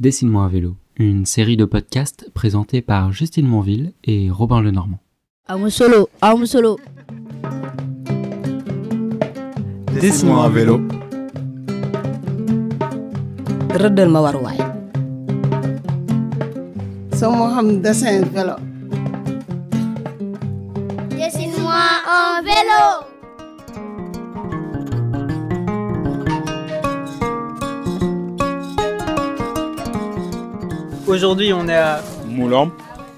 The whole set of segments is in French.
Dessine-moi à vélo, une série de podcasts présentés par Justine Monville et Robin Lenormand. solo, solo. Dessine-moi à vélo. rëddal ma waruwaay. sama xam dessin vélo. Dessine-moi un vélo. Aujourd'hui, on est à Moulombe.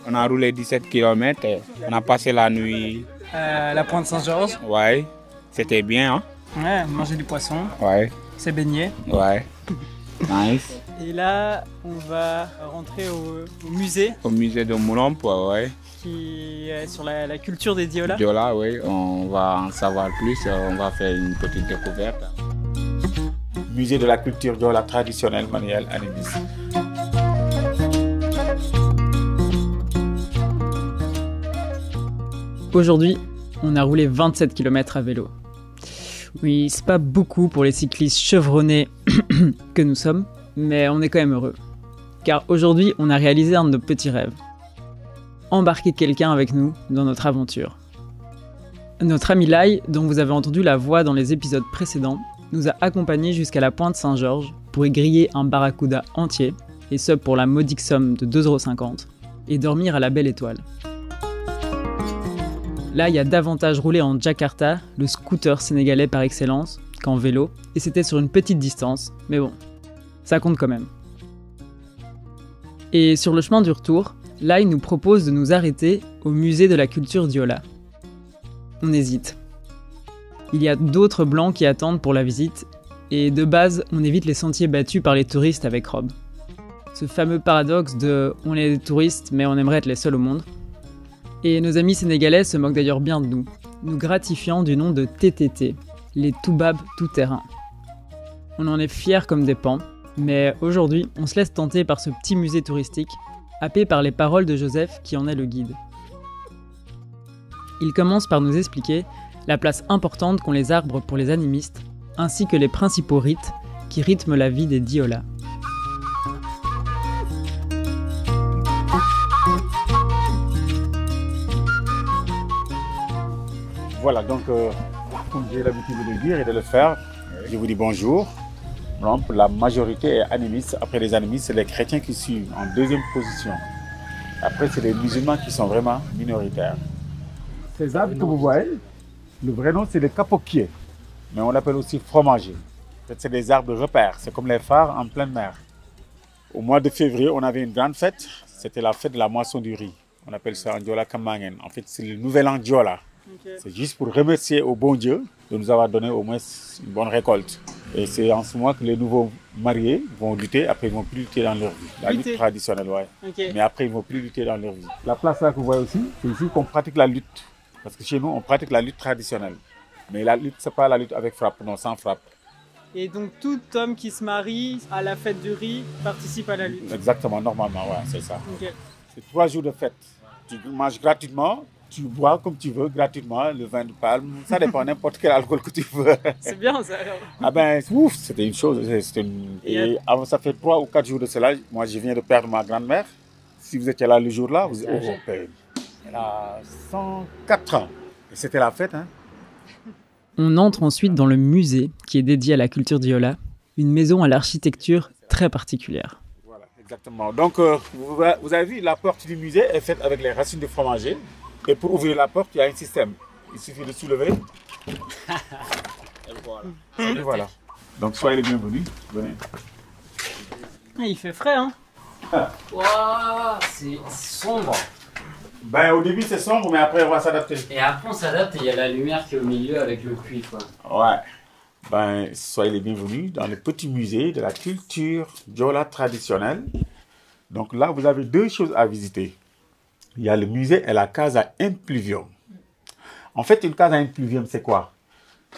On a roulé 17 km et on a passé la nuit. euh, la Pointe Saint-Georges. Ouais, c'était bien, hein? Ouais, manger du poisson, Ouais, s'est baigné. ouais. Nice. Et là, on va rentrer au, au musée Au musée de Moulombe, ouais, qui est sur la, la culture des diolas. Diola, oui, on va en savoir plus. On va faire une petite découverte. musée de la culture Diola traditionnelle manuelle animiste. Aujourd'hui, on a roulé 27 km à vélo. Oui, c'est pas beaucoup pour les cyclistes chevronnés que nous sommes, mais on est quand même heureux. Car aujourd'hui, on a réalisé un de nos petits rêves. Embarquer quelqu'un avec nous dans notre aventure. Notre ami Lai, dont vous avez entendu la voix dans les épisodes précédents, nous a accompagnés jusqu'à la pointe Saint-Georges pour y griller un barracuda entier, et ce pour la modique somme de 2,50€, et dormir à la belle étoile. Là, il y a davantage roulé en Jakarta, le scooter sénégalais par excellence, qu'en vélo, et c'était sur une petite distance, mais bon, ça compte quand même. Et sur le chemin du retour, là, il nous propose de nous arrêter au musée de la culture Diola. On hésite. Il y a d'autres blancs qui attendent pour la visite, et de base, on évite les sentiers battus par les touristes avec robe. Ce fameux paradoxe de on est des touristes, mais on aimerait être les seuls au monde. Et nos amis sénégalais se moquent d'ailleurs bien de nous, nous gratifiant du nom de TTT, les Toubab tout-terrain. On en est fiers comme des pans, mais aujourd'hui, on se laisse tenter par ce petit musée touristique, happé par les paroles de Joseph qui en est le guide. Il commence par nous expliquer la place importante qu'ont les arbres pour les animistes, ainsi que les principaux rites qui rythment la vie des diolas. Voilà, donc, euh, comme j'ai l'habitude de le dire et de le faire, je vous dis bonjour. Donc, la majorité est animiste. Après les animistes, c'est les chrétiens qui suivent en deuxième position. Après, c'est les musulmans qui sont vraiment minoritaires. Ces arbres que vous voyez, le vrai nom, c'est les capoquiers. Mais on l'appelle aussi fromager. C'est des arbres repères. C'est comme les phares en pleine mer. Au mois de février, on avait une grande fête. C'était la fête de la moisson du riz. On appelle ça Ndiola Kamangen. En fait, c'est le nouvel an C'est juste pour remercier au bon Dieu de nous avoir donné au moins une bonne récolte. Et c'est en ce moment que les nouveaux mariés vont lutter, après ils vont plus lutter dans leur vie. La Lutter. lutte traditionnelle, ouais. Ok. Mais après, ils vont plus lutter dans leur vie. La place là que vous voyez aussi, c'est ici qu'on pratique la lutte. Parce que chez nous, on pratique la lutte traditionnelle. Mais la lutte, c'est pas la lutte avec frappe, non, sans frappe. Et donc tout homme qui se marie à la fête du riz participe à la lutte. Exactement, normalement, ouais, c'est ça. C'est trois jours de fête. Tu manges gratuitement, tu bois comme tu veux, gratuitement, le vin de palme. Ça dépend, n'importe quel alcool que tu veux. C'est bien ça. alors. Ah ben, ouf, c'était une chose. une- Et avant, ça fait trois ou quatre jours de cela, moi je viens de perdre ma grand-mère. Si vous étiez là le jour-là, vous oh, ben, elle a 104 ans. Et c'était la fête, hein. On entre ensuite dans le musée qui est dédié à la culture diola, une maison à l'architecture très particulière. Voilà, exactement. Donc, euh, vous, vous avez vu, la porte du musée est faite avec les racines de fromager. Et pour ouvrir la porte, il y a un système. Il suffit de soulever. Et voilà. Et voilà. Donc, soyez les bienvenus. Venez. Ah, il fait frais, hein Waouh, c'est sombre. Ben, au début, c'est sombre, mais après, on va s'adapter. Et après, on s'adapte et il y a la lumière qui est au milieu avec le puits, quoi. Ouais. Ben, soyez les bienvenus dans le petit musée de la culture Diola traditionnelle. Donc là, vous avez deux choses à visiter. Il y a le musée et la casa impluvium. En fait, une casa impluvium, c'est quoi?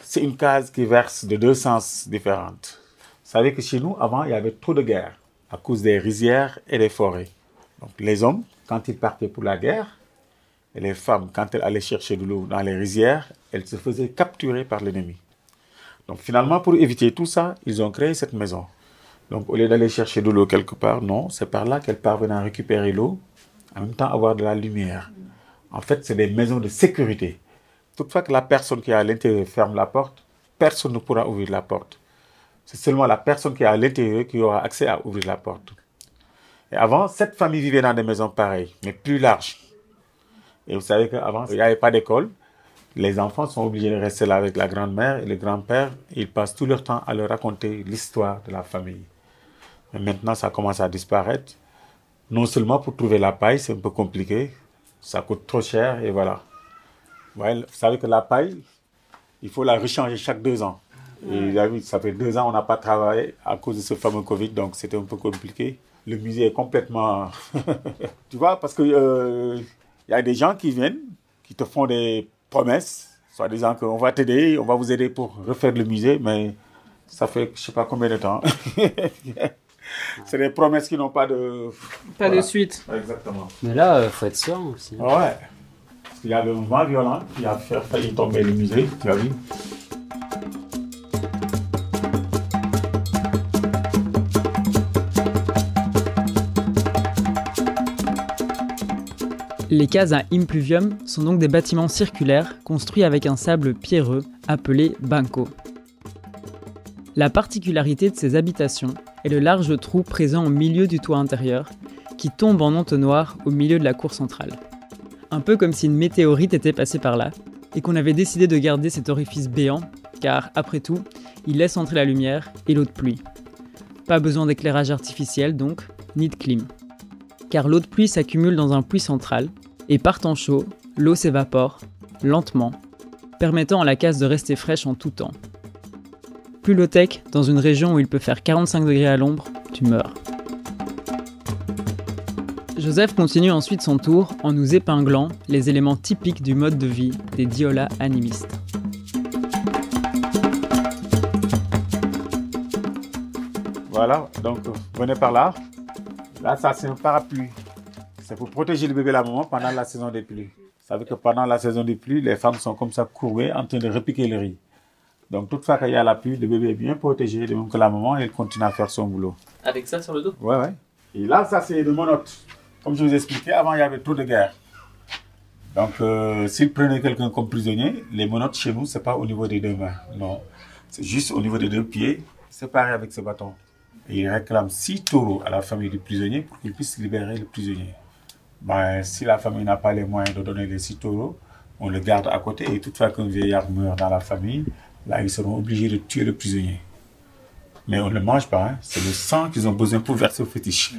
C'est une case qui verse de deux sens différentes. Vous savez que chez nous, avant, il y avait trop de guerres à cause des rizières et des forêts. Donc les hommes, quand ils partaient pour la guerre, et les femmes, quand elles allaient chercher de l'eau dans les rizières, elles se faisaient capturer par l'ennemi. Donc finalement, pour éviter tout ça, ils ont créé cette maison. Donc au lieu d'aller chercher de l'eau quelque part, non, c'est par là qu'elle parvient à récupérer l'eau, en même temps avoir de la lumière. En fait, c'est des maisons de sécurité. Toutefois que la personne qui est à l'intérieur ferme la porte, personne ne pourra ouvrir la porte. C'est seulement la personne qui est à l'intérieur qui aura accès à ouvrir la porte. Et avant, cette famille vivait dans des maisons pareilles, mais plus larges. Et vous savez qu'avant, il n'y avait pas d'école. Les enfants sont obligés de rester là avec la grand-mère et le grand-père. Ils passent tout leur temps à leur raconter l'histoire de la famille. Mais maintenant, ça commence à disparaître. Non seulement pour trouver la paille, c'est un peu compliqué. Ça coûte trop cher et voilà. Ouais, vous savez que la paille, il faut la rechanger chaque deux ans. Et ça fait deux ans on n'a pas travaillé à cause de ce fameux Covid, donc c'était un peu compliqué. Le musée est complètement... tu vois, parce que euh, y a des gens qui viennent, qui te font des promesses, soit disant qu'on va t'aider, on va vous aider pour refaire le musée, mais ça fait je sais pas combien de temps. C'est des promesses qui n'ont pas de... Pas de suite. Exactement. Mais là, euh, faut être serein aussi. Ouais. Parce qu'il y a le vent violent qui a fait failli tomber le musée, tu as vu Les cases à impluvium sont donc des bâtiments circulaires construits avec un sable pierreux appelé banco. La particularité de ces habitations est le large trou présent au milieu du toit intérieur qui tombe en entonnoir au milieu de la cour centrale. Un peu comme si une météorite était passée par là et qu'on avait décidé de garder cet orifice béant car, après tout, il laisse entrer la lumière et l'eau de pluie. Pas besoin d'éclairage artificiel donc, ni de clim. Car l'eau de pluie s'accumule dans un puits central et partant chaud, l'eau s'évapore, lentement, permettant à la case de rester fraîche en tout temps. Plus low-tech, dans une région où il peut faire 45 degrés à l'ombre, tu meurs. Joseph continue ensuite son tour en nous épinglant les éléments typiques du mode de vie des diolas animistes. Voilà, donc venez par là. Là, ça c'est un parapluie. C'est pour protéger le bébé et la maman pendant la saison des pluies. Vous savez que pendant la saison des pluies, les femmes sont comme ça courbées en train de repiquer le riz. Donc, toutefois qu'il y a la pluie, le bébé est bien protégé, de même que la maman, elle continue à faire son boulot. Avec ça sur le dos? Ouais, ouais. Et là, ça, c'est le monote. Comme je vous expliquais, avant, il y avait trop de guerre. Donc, euh, s'ils prenaient quelqu'un comme prisonnier, les monotes chez nous, c'est pas au niveau des deux mains. Non. C'est juste au niveau des deux pieds, séparés avec ce bâton. Et ils réclament six taureaux à la famille du prisonnier pour qu'ils puissent libérer le prisonnier. Ben, si la famille n'a pas les moyens de donner les six taureaux, on le garde à côté et toutefois qu'un vieillard meurt dans la famille, là, ils seront obligés de tuer le prisonnier. Mais on ne le mange pas, hein. c'est le sang qu'ils ont besoin pour verser au fétiche.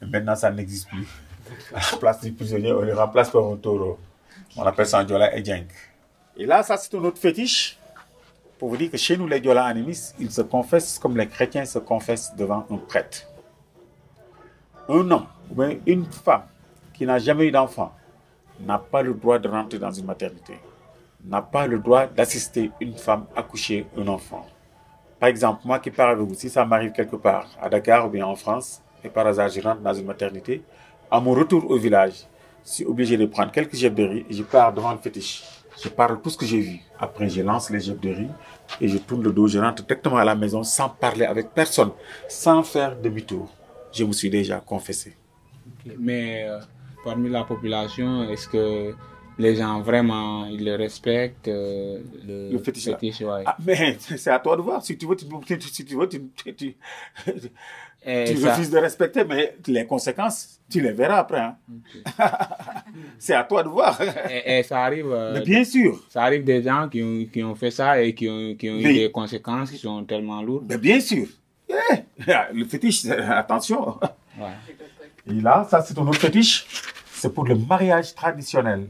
Maintenant, ça n'existe plus. À la place du prisonnier, on le remplace par un taureau. On appelle ça un diola et djenk. Et là, ça, c'est un autre fétiche. Pour vous dire que chez nous, les diola animistes, ils se confessent comme les chrétiens se confessent devant un prêtre. Un homme ou bien une femme qui n'a jamais eu d'enfant n'a pas le droit de rentrer dans une maternité, n'a pas le droit d'assister une femme accoucher un enfant. Par exemple, moi qui pars avec vous, si ça m'arrive quelque part, à Dakar ou bien en France, et par hasard je rentre dans une maternité, à mon retour au village, je suis obligé de prendre quelques jets de riz et je pars devant le fétiche. Je parle tout ce que j'ai vu. Après, je lance les jets de riz et je tourne le dos, je rentre directement à la maison sans parler avec personne, sans faire demi-tour. Je me suis déjà confessé. Mais euh, parmi la population, est-ce que les gens vraiment ils le respectent euh, le, Le fétiche, là. ouais. Ah, mais c'est à toi de voir. Si tu veux, tu, tu- si tu, veux, tu, ça- refuses de respecter, mais les conséquences, tu les verras après. hein. c'est à toi de voir. et, et ça arrive. euh, Mais bien sûr, Ça arrive des gens qui ont, qui ont fait ça et qui ont, qui ont eu Mais- des conséquences qui sont tellement lourdes. mais bien sûr. Eh, Le fétiche, attention. Ouais. Et là, ça c'est un autre fétiche. C'est pour le mariage traditionnel.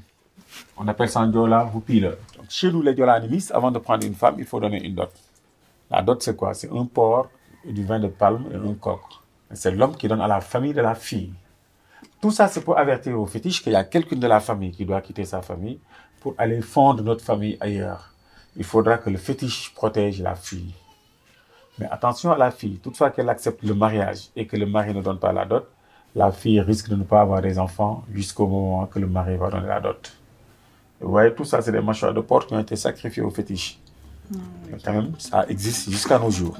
On appelle ça un diola ou pile. Donc, chez nous, les diola animistes, avant de prendre une femme, il faut donner une dot. La dot, c'est quoi? C'est un porc, du vin de palme et un coq. C'est l'homme qui donne à la famille de la fille. Tout ça, c'est pour avertir au fétiche qu'il y a quelqu'un de la famille qui doit quitter sa famille pour aller fondre notre famille ailleurs. Il faudra que le fétiche protège la fille. Mais attention à la fille, toutefois qu'elle accepte le mariage et que le mari ne donne pas la dot, la fille risque de ne pas avoir des enfants jusqu'au moment que le mari va donner la dot. Vous voyez, tout ça, c'est des mâchoires de porc qui ont été sacrifiés au fétiche. Mais quand même, ça existe jusqu'à nos jours.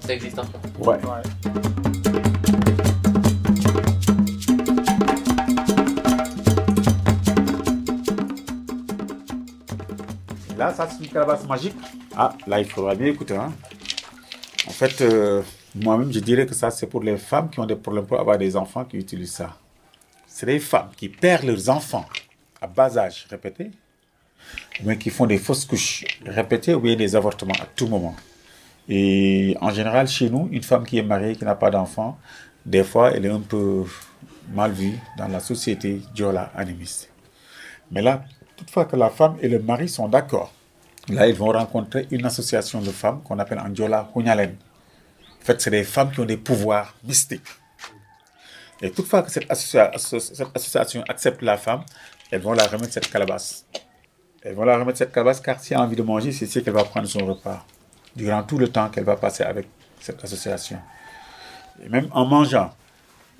Ça existe encore. Ouais. Là, ça c'est une calebasse magique. Ah, là, il faudra bien écouter. hein. En fait, euh, moi-même, je dirais que ça, c'est pour les femmes qui ont des problèmes pour avoir des enfants qui utilisent ça. C'est les femmes qui perdent leurs enfants bas âge répété, ou qui font des fausses couches répétées, ou bien des avortements à tout moment. Et en général, chez nous, une femme qui est mariée, qui n'a pas d'enfant, des fois, elle est un peu mal vue dans la société diola animiste. Mais là, toutefois que la femme et le mari sont d'accord, là, ils vont rencontrer une association de femmes qu'on appelle en diola Hunyalen. En fait, c'est des femmes qui ont des pouvoirs mystiques. Et toutefois que cette association accepte la femme, elles vont la remettre cette calebasse. Elles vont la remettre cette calebasse car si elle a envie de manger, c'est ici qu'elle va prendre son repas. Durant tout le temps qu'elle va passer avec cette association. Et même en mangeant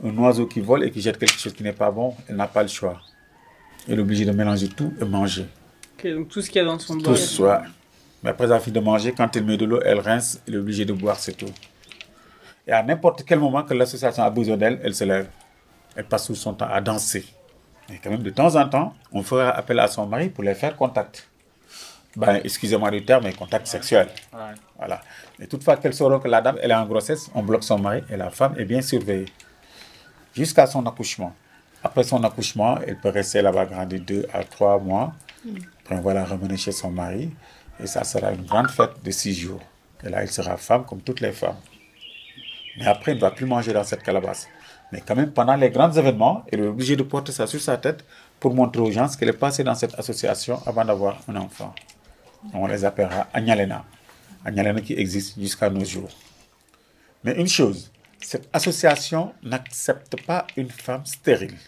un oiseau qui vole et qui jette quelque chose qui n'est pas bon, elle n'a pas le choix. Elle est obligée de mélanger tout et manger. Donc tout ce qu'il y a dans son Tout bol. soit. Mais après avoir fini de manger, quand elle met de l'eau, elle rince, elle est obligée de boire cette eau. Et à n'importe quel moment que l'association a besoin d'elle, elle se lève. Elle passe tout son temps à danser. Et quand même, de temps en temps, on fera appel à son mari pour les faire contact. Ben, excusez-moi du terme, mais contact sexuel. Voilà. Et toutefois qu'elle saura que la dame, elle est en grossesse, on bloque son mari et la femme est bien surveillée. Jusqu'à son accouchement. Après son accouchement, elle peut rester là-bas grandir deux à trois mois. Après, on va la ramener chez son mari. Et ça sera une grande fête de six jours. Et là, elle sera femme comme toutes les femmes. Mais après, elle ne va plus manger dans cette calebasse. Mais quand même, pendant les grands événements, elle est obligée de porter ça sur sa tête pour montrer aux gens ce qu'elle est passée dans cette association avant d'avoir un enfant. On les appellera Agnalena. Agnalena qui existe jusqu'à nos jours. Mais une chose, cette association n'accepte pas une femme stérile.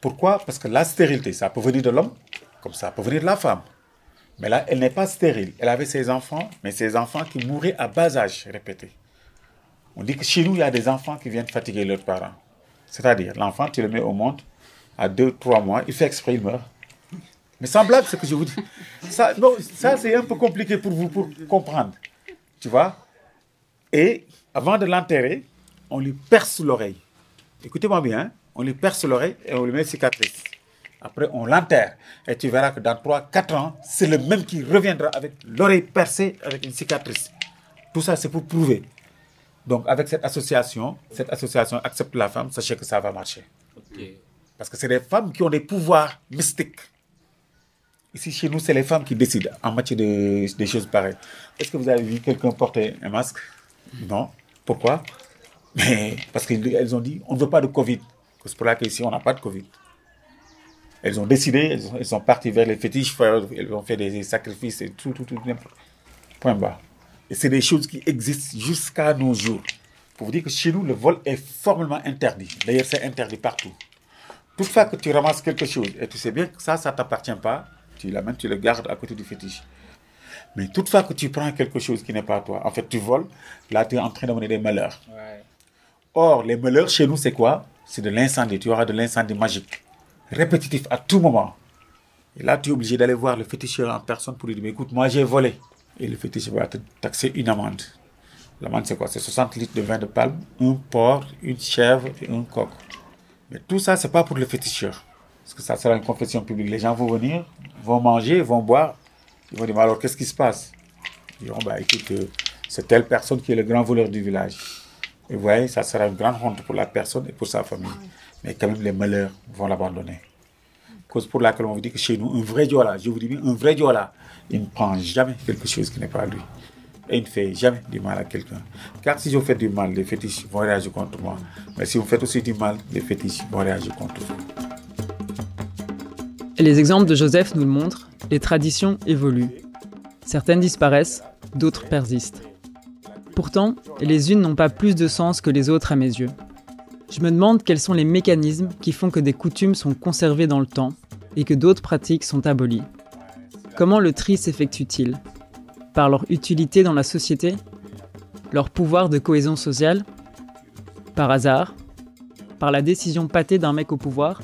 Pourquoi? Parce que la stérilité, ça peut venir de l'homme, comme ça peut venir de la femme. Mais là, elle n'est pas stérile. Elle avait ses enfants, mais ses enfants qui mouraient à bas âge, répété. On dit que chez nous, il y a des enfants qui viennent fatiguer leurs parents. C'est-à-dire, l'enfant, tu le mets au monde à 2-3 mois, il fait exprès, il meurt. Mais sans blague, ce que je vous dis. Ça, non, ça c'est un peu compliqué pour vous pour comprendre. Tu vois? Et avant de l'enterrer, on lui perce l'oreille. Écoutez-moi bien, on lui perce l'oreille et on lui met une cicatrice. Après, on l'enterre. Et tu verras que dans 3-4 ans, c'est le même qui reviendra avec l'oreille percée avec une cicatrice. Tout ça, c'est pour prouver. Donc, avec cette association, cette association accepte la femme, sachez que ça va marcher. Parce que c'est des femmes qui ont des pouvoirs mystiques. Ici, chez nous, c'est les femmes qui décident en matière de, des choses pareilles. Est-ce que vous avez vu quelqu'un porter un masque? Non. Pourquoi? Mais parce qu'elles ont dit on ne veut pas de Covid. C'est pour là qu'ici, on n'a pas de Covid. Elles ont décidé, elles, sont- parties vers les fétiches, elles ont fait des sacrifices et tout, tout, tout, n'importe. Point barre. Et c'est des choses qui existent jusqu'à nos jours. Pour vous dire que chez nous, le vol est formellement interdit. D'ailleurs, c'est interdit partout. Toutefois que tu ramasses quelque chose et tu sais bien que ça, ça ne t'appartient pas, tu l'amènes, tu le gardes à côté du fétiche. Mais toutefois que tu prends quelque chose qui n'est pas à toi, en fait, tu voles, là, tu es en train d'amener des malheurs. Or, les malheurs chez nous, c'est quoi? C'est de l'incendie. Tu auras de l'incendie magique, répétitif à tout moment. Et là, tu es obligé d'aller voir le féticheur en personne pour lui dire Mais écoute, moi, j'ai volé. Et le féticheur va te taxer une amende. L'amende, c'est quoi? C'est 60 litres de vin de palme, un porc, une chèvre et un coq. Mais tout ça, c'est pas pour le féticheur. Parce que ça sera une confession publique. Les gens vont venir, vont manger, vont boire. Ils vont dire, mais alors, qu'est-ce qui se passe? Ils diront, bah, écoute, euh, c'est telle personne qui est le grand voleur du village. Et vous voyez, ça sera une grande honte pour la personne et pour sa famille. Mais quand même, les malheurs vont l'abandonner. Cause pour laquelle on vous dit que chez nous, un vrai Diola, je vous dis bien, un vrai Diola, il ne prend jamais quelque chose qui n'est pas lui. Et il ne fait jamais du mal à quelqu'un. Car si je fais du mal, les fétiches vont réagir contre moi. Mais si vous faites aussi du mal, les fétiches vont réagir contre vous. Les exemples de Joseph nous le montrent, les traditions évoluent. Certaines disparaissent, d'autres persistent. Pourtant, les unes n'ont pas plus de sens que les autres à mes yeux. Je me demande quels sont les mécanismes qui font que des coutumes sont conservées dans le temps et que d'autres pratiques sont abolies. Comment le tri s'effectue-t-il? Par leur utilité dans la société? Leur pouvoir de cohésion sociale? Par hasard? Par la décision pâtée d'un mec au pouvoir?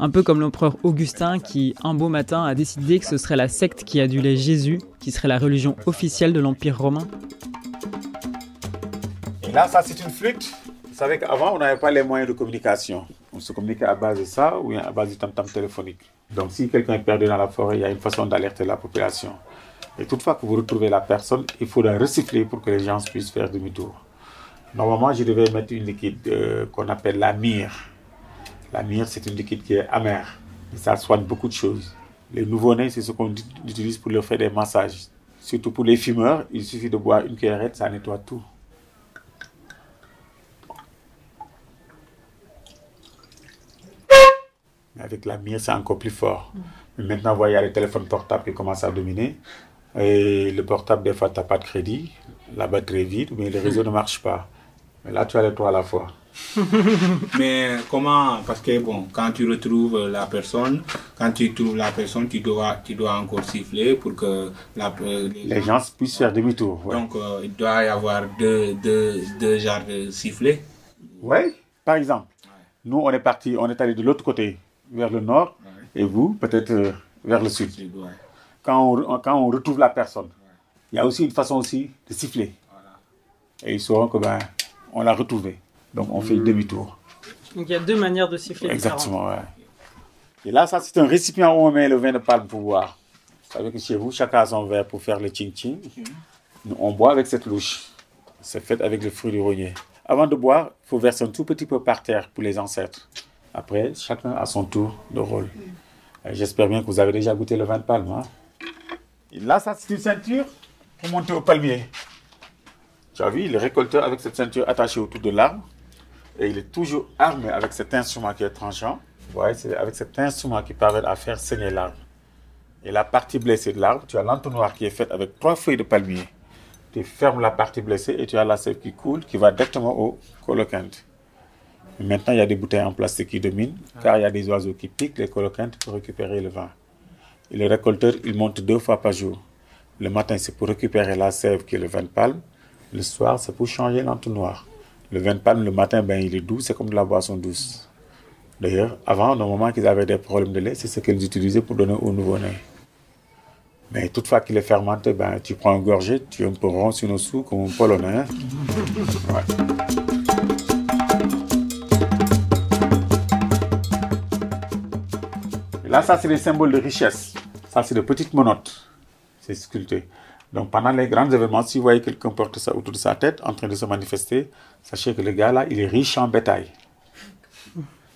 Un peu comme l'empereur Augustin qui, un beau matin, a décidé que ce serait la secte qui adulait Jésus qui serait la religion officielle de l'Empire romain? Et là, ça, c'est une flûte. Vous savez qu'avant, on n'avait pas les moyens de communication. On se communiquait à base de ça ou à base du tam-tam téléphonique. Donc, si quelqu'un est perdu dans la forêt, il y a une façon d'alerter la population. Et toutefois que vous retrouvez la personne, il faudra recycler pour que les gens puissent faire demi-tour. Normalement, je devais mettre une liquide euh, qu'on appelle la myrrhe. La myrrhe, c'est une liquide qui est amère. Et ça soigne beaucoup de choses. Les nouveau-nés, c'est ce qu'on utilise pour leur faire des massages. Surtout pour les fumeurs, il suffit de boire une cuillerette, ça nettoie tout. Avec la myrrhe, c'est encore plus fort. Mais maintenant, vous voyez, il y a les téléphones portables qui commencent à dominer. Et le portable, des fois, tu n'as pas de crédit, la batterie est vide, mais le réseau ne marche pas. Mais là, tu as les trois à la fois. Mais comment Parce que bon, quand tu retrouves la personne, quand tu trouves la personne, tu dois, tu dois encore siffler pour que la, euh, Les gens puissent faire demi-tour. ouais. Donc euh, il doit y avoir deux, deux, deux genres de sifflets. Oui, par exemple, nous, on est parti, on est allé de l'autre côté, vers le nord, et vous, peut-être euh, vers le sud. Quand on, quand on retrouve la personne, il y a aussi une façon aussi de siffler. Et ils sauront que ben, on l'a retrouvé. Donc on fait demi-tour. Donc il y a deux manières de siffler Exactement, ouais. Et là, ça, c'est un récipient où on met le vin de palme pour boire. Vous savez que chez vous, chacun a son verre pour faire le ching-ching. Nous, on boit avec cette louche. C'est fait avec le fruit du rognier. Avant de boire, il faut verser un tout petit peu par terre pour les ancêtres. Après, chacun a son tour de rôle. Et J'espère bien que vous avez déjà goûté le vin de palme. là, ça, c'est une ceinture pour monter au palmier. Tu as vu, le récolteur avec cette ceinture attachée autour de l'arbre. Et il est toujours armé avec cet instrument qui est tranchant. C'est avec cet instrument qui permet à faire saigner l'arbre. Et la partie blessée de l'arbre, tu as l'entonnoir qui est fait avec trois feuilles de palmier. Tu fermes la partie blessée et tu as la sève qui coule, qui va directement au colocante. Maintenant, il y a des bouteilles en plastique qui dominent, car il y a des oiseaux qui piquent les colocantes pour récupérer le vin. Et le récolteur, il monte deux fois par jour. Le matin, c'est pour récupérer la sève qui est le vin de palme. Le soir, c'est pour changer l'entonnoir. Le vin de palme, le matin, ben, il est doux, c'est comme de la boisson douce. D'ailleurs, avant, normalement qu'ils avaient des problèmes de lait, c'est ce qu'ils utilisaient pour donner au nouveau-né. Mais toutefois qu'il est fermenté, ben, tu prends un gorgée, tu es un peu rond sur nos sous comme un polonais. hein. Ouais. Là, ça, c'est des symboles de richesse. Ça, c'est de petites monotes. C'est sculpté. Donc, pendant les grands événements, si vous voyez quelqu'un porter ça autour de sa tête, en train de se manifester, sachez que le gars là, il est riche en bétail.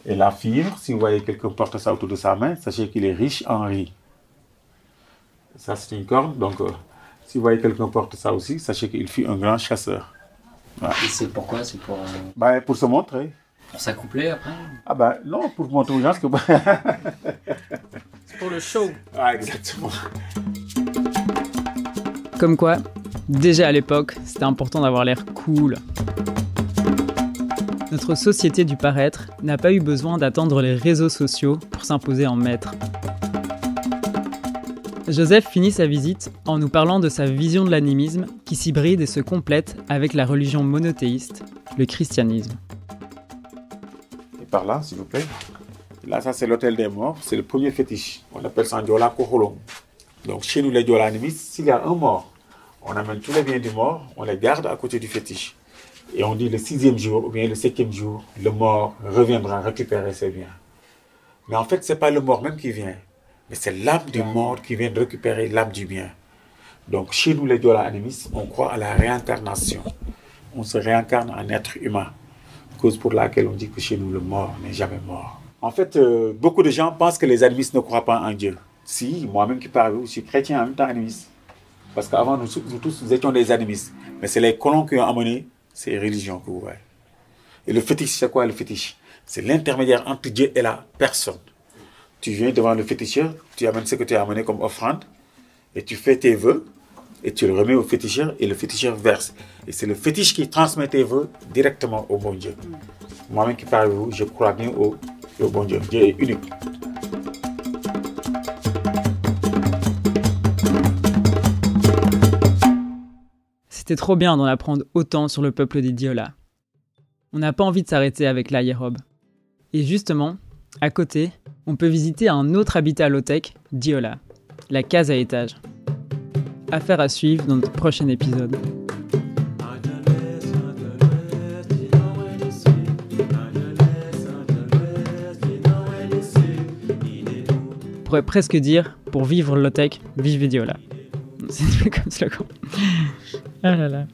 Et la fibre, si vous voyez quelqu'un porter ça autour de sa main, sachez qu'il est riche en riz. Ça, c'est une corne. Donc, euh, si vous voyez quelqu'un porter ça aussi, sachez qu'il fut un grand chasseur. Et c'est pourquoi? C'est pour, euh, Ben, pour se montrer. Pour s'accoupler après Ah ben non, pour montrer aux gens que... Pour le show. ah, exactement. Comme quoi, déjà à l'époque, c'était important d'avoir l'air cool. Notre société du paraître n'a pas eu besoin d'attendre les réseaux sociaux pour s'imposer en maître. Joseph finit sa visite en nous parlant de sa vision de l'animisme qui s'hybride et se complète avec la religion monothéiste, le christianisme. Par là, s'il vous plaît. Là, ça, c'est l'hôtel des morts. C'est le premier fétiche. On appelle ça en Diola Koholom. Donc, chez nous, les Diola animistes, s'il y a un mort, on amène tous les biens du mort, on les garde à côté du fétiche. Et on dit le sixième jour ou bien le septième jour, le mort reviendra récupérer ses biens. Mais en fait, ce n'est pas le mort même qui vient, mais c'est l'âme du mort qui vient de récupérer l'âme du bien. Donc, chez nous, les Diola animistes, on croit à la réincarnation. On se réincarne en être humain. Pour laquelle on dit que chez nous, le mort n'est jamais mort. En fait, euh, beaucoup de gens pensent que les animistes ne croient pas en Dieu. Si, moi-même qui parle, je suis chrétien en même temps animiste. Parce qu'avant, nous, nous tous, nous étions des animistes. Mais c'est les colons qui ont amené ces religions que vous voyez. Et le fétiche, c'est quoi le fétiche? C'est l'intermédiaire entre Dieu et la personne. Tu viens devant le féticheur, tu amènes ce que tu as amené comme offrande, et tu fais tes vœux, et tu le remets au féticheur, et le féticheur verse. Et c'est le fétiche qui transmet tes vœux directement au bon Dieu. Moi-même qui parle vous, je crois bien au, bon Dieu. Dieu est unique. C'était trop bien d'en apprendre autant sur le peuple des Diola. On n'a pas envie de s'arrêter avec l'aérobe. Et justement, à côté, on peut visiter un autre habitat low-tech, Diola, la case à étage. Affaire à suivre dans notre prochain épisode. On pourrait presque dire, pour vivre low-tech, vive. C'est comme slogan. Ah là là.